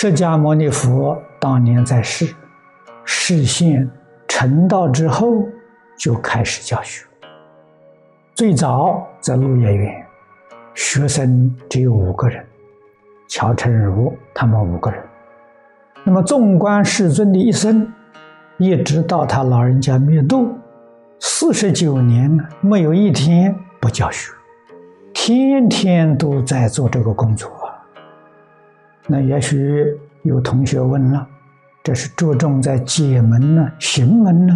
释迦牟尼佛当年在世，视现成道之后，就开始教学。最早在鹿野园，学生只有五个人，乔成儒他们五个人。那么纵观世尊的一生，一直到他老人家灭度，四十九年，没有一天不教学，天天都在做这个工作。那也许有同学问了：这是着重在解门呢，行门呢？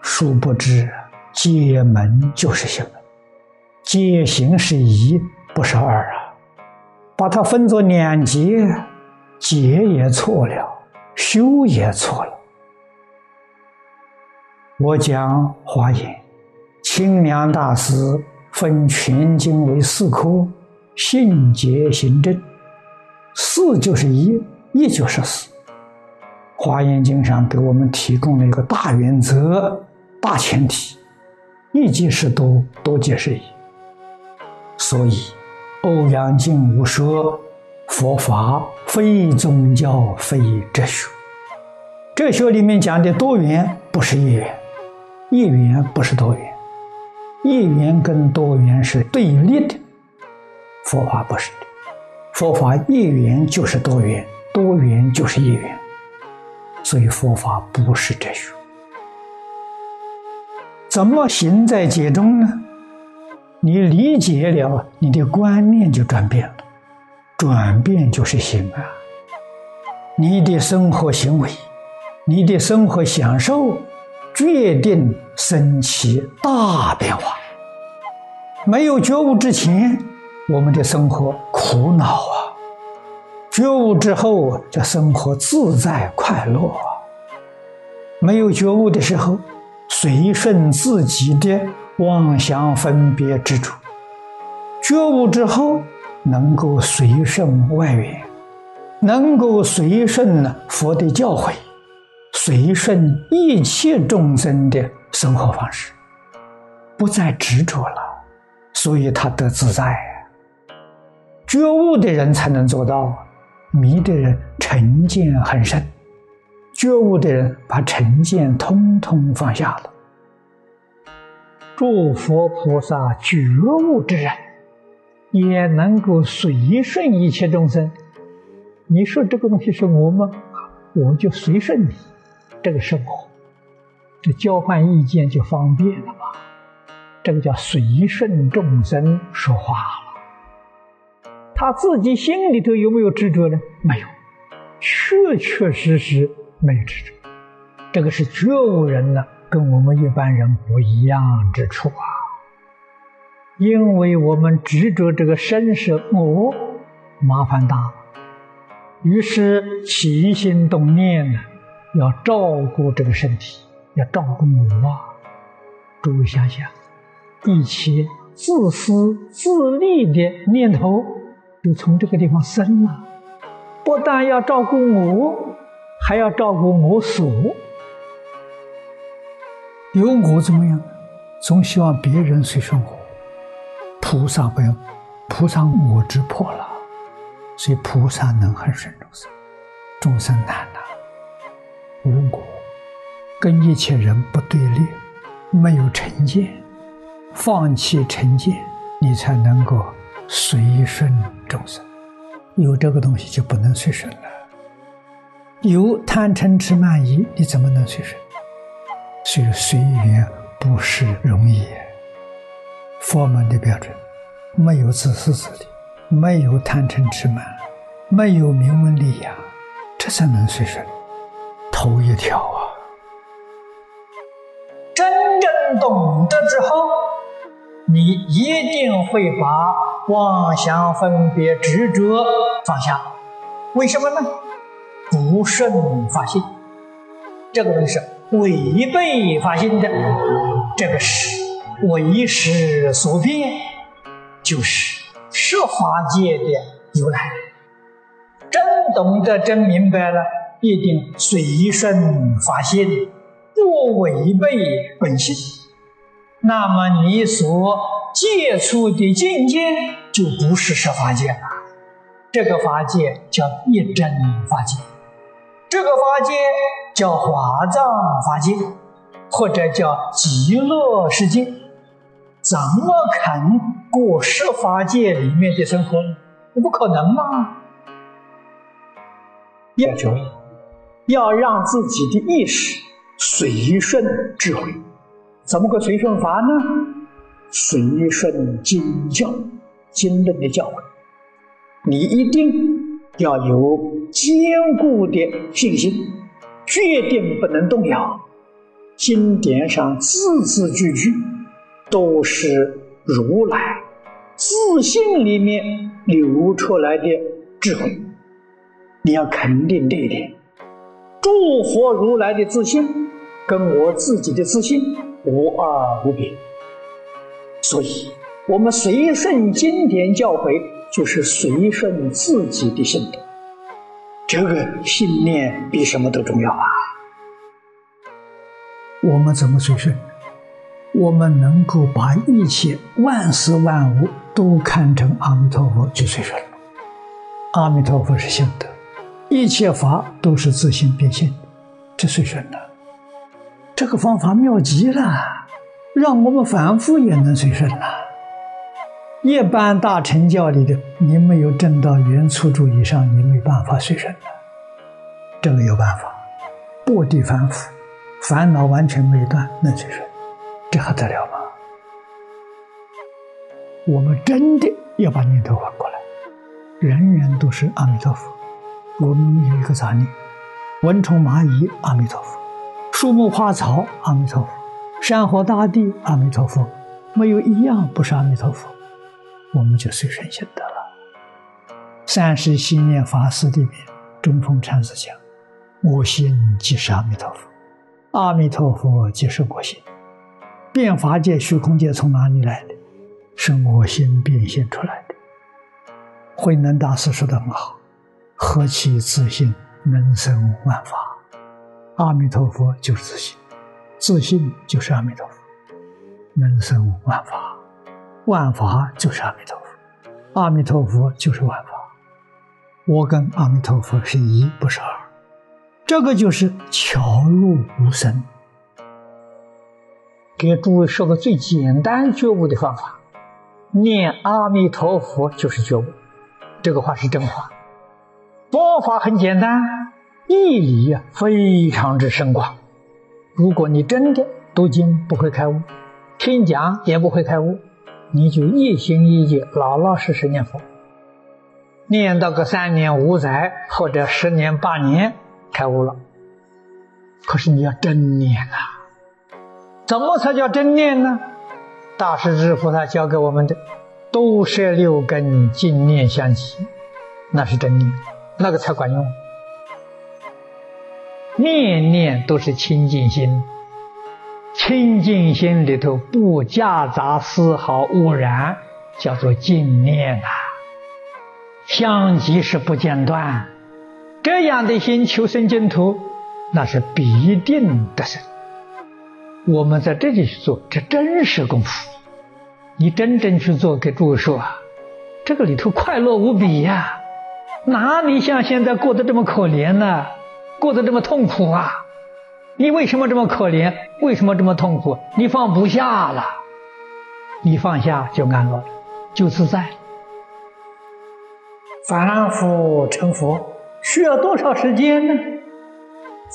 殊不知，解门就是行门，解行是一，不是二啊。把它分作两节，解也错了，修也错了。我讲华严，清凉大师分全经为四科：信、解、行、证。四就是一，一就是四。华严经上给我们提供了一个大原则、大前提：一即是多，多即是一。所以，欧阳靖无说，佛法非宗教，非哲学。哲学里面讲的多元不是一元，一元不是多元，一元跟多元是对立的。佛法不是的。佛法一元就是多元，多元就是一元，所以佛法不是哲学。怎么行在解中呢？你理解了，你的观念就转变了，转变就是行啊。你的生活行为，你的生活享受，决定升起大变化。没有觉悟之前。我们的生活苦恼啊，觉悟之后，这生活自在快乐啊。没有觉悟的时候，随顺自己的妄想分别执着；觉悟之后，能够随顺外缘，能够随顺呢佛的教诲，随顺一切众生的生活方式，不再执着了，所以他得自在。觉悟的人才能做到，迷的人成见很深，觉悟的人把成见通通放下了。诸佛菩萨觉悟之人，也能够随顺一切众生。你说这个东西是我吗？我就随顺你，这个生活，这交换意见就方便了吧？这个叫随顺众生说话。他自己心里头有没有执着呢？没有，确确实实没有执着。这个是觉悟人呢，跟我们一般人不一样之处啊。因为我们执着这个身是我，麻烦大了。于是起心动念呢，要照顾这个身体，要照顾我啊。诸位想想，一切自私自利的念头。就从这个地方生了，不但要照顾我，还要照顾我所。有我怎么样？总希望别人随顺我。菩萨不用，菩萨我执破了，所以菩萨能很顺众生。众生难呐，无我，跟一切人不对立，没有成见，放弃成见，你才能够。随顺众生，有这个东西就不能随顺了。有贪嗔痴慢疑，你怎么能随顺？所以随缘不是容易。佛门的标准，没有自私自利，没有贪嗔痴慢，没有名闻利养，这才能随顺。头一条啊，真正懂得之后，你一定会把。妄想分别执着放下，为什么呢？不顺法性，这个东西是违背法性的，这个是为识所变，就是设法界的由来。真懂得、真明白了，一定随顺法性，不违背本性。那么你所。接触的境界就不是十法界了，这个法界叫一真法界，这个法界叫华藏法界，或者叫极乐世界，怎么肯过十法界里面的生活呢？不可能嘛！要求，要让自己的意识随顺智慧，怎么个随顺法呢？随顺经教、经论的教诲，你一定要有坚固的信心，决定不能动摇。经典上字字句句都是如来自信里面流出来的智慧，你要肯定这一点。诸佛如来的自信跟我自己的自信无二无别。所以，我们随顺经典教诲，就是随顺自己的心得。这个信念比什么都重要啊！我们怎么随顺？我们能够把一切万事万物都看成阿弥陀佛就随顺了。阿弥陀佛是心德，一切法都是自性变现，这随顺了。这个方法妙极了。让我们反复也能随顺了。一般大乘教里的，你没有证到原初住以上，你没办法随顺的。这个有办法，不地反复，烦恼完全没断，能随顺，这还得了吗？我们真的要把念头换过来，人人都是阿弥陀佛，我们有一个杂念。蚊虫蚂蚁，阿弥陀佛；树木花草，阿弥陀佛。山河大地，阿弥陀佛，没有一样不是阿弥陀佛，我们就随顺心得了。三世心念法师里面，中峰禅师讲：“我心即是阿弥陀佛，阿弥陀佛即是我心。变法界、虚空界从哪里来的？是我心变现出来的。”慧能大师说的很好：“何其自信，能生万法。阿弥陀佛就是自信。”自信就是阿弥陀佛，能生万法，万法就是阿弥陀佛，阿弥陀佛就是万法。我跟阿弥陀佛是一，不是二。这个就是巧入无声。给诸位说个最简单觉悟的方法：念阿弥陀佛就是觉悟。这个话是真话。佛法很简单，义理呀非常之深广。如果你真的读经不会开悟，听讲也不会开悟，你就一心一意、老老实实念佛，念到个三年五载或者十年八年开悟了。可是你要真念啊！怎么才叫真念呢？大师之菩萨教给我们的，都摄六根，净念相继，那是真念，那个才管用。念念都是清净心，清净心里头不夹杂丝毫污染，叫做净念啊。相即是不间断，这样的心求生净土，那是必定得生。我们在这里去做，这真是功夫。你真正去做，给诸位说啊，这个里头快乐无比呀，哪里像现在过得这么可怜呢？过得这么痛苦啊！你为什么这么可怜？为什么这么痛苦？你放不下了，你放下就安乐了，就自在了。凡夫成佛需要多少时间呢？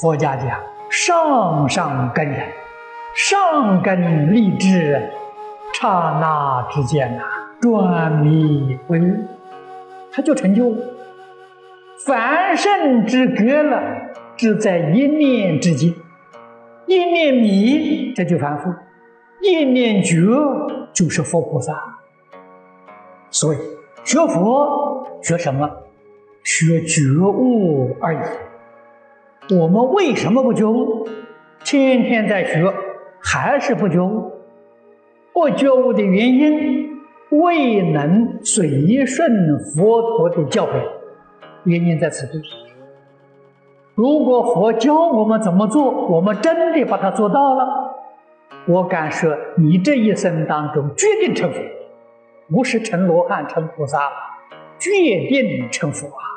佛家讲上上根人，上根立志，刹那之间呐，转迷为悟，他就成就了。凡圣之格了，只在一念之间，一念迷，这就凡夫；一念觉，就是佛菩萨。所以学佛学什么？学觉悟而已。我们为什么不觉悟？天天在学，还是不觉悟？不觉悟的原因，未能随顺佛陀的教诲。原因在此地。如果佛教我们怎么做，我们真的把它做到了，我敢说，你这一生当中决定成佛，不是成罗汉、成菩萨，决定成佛啊！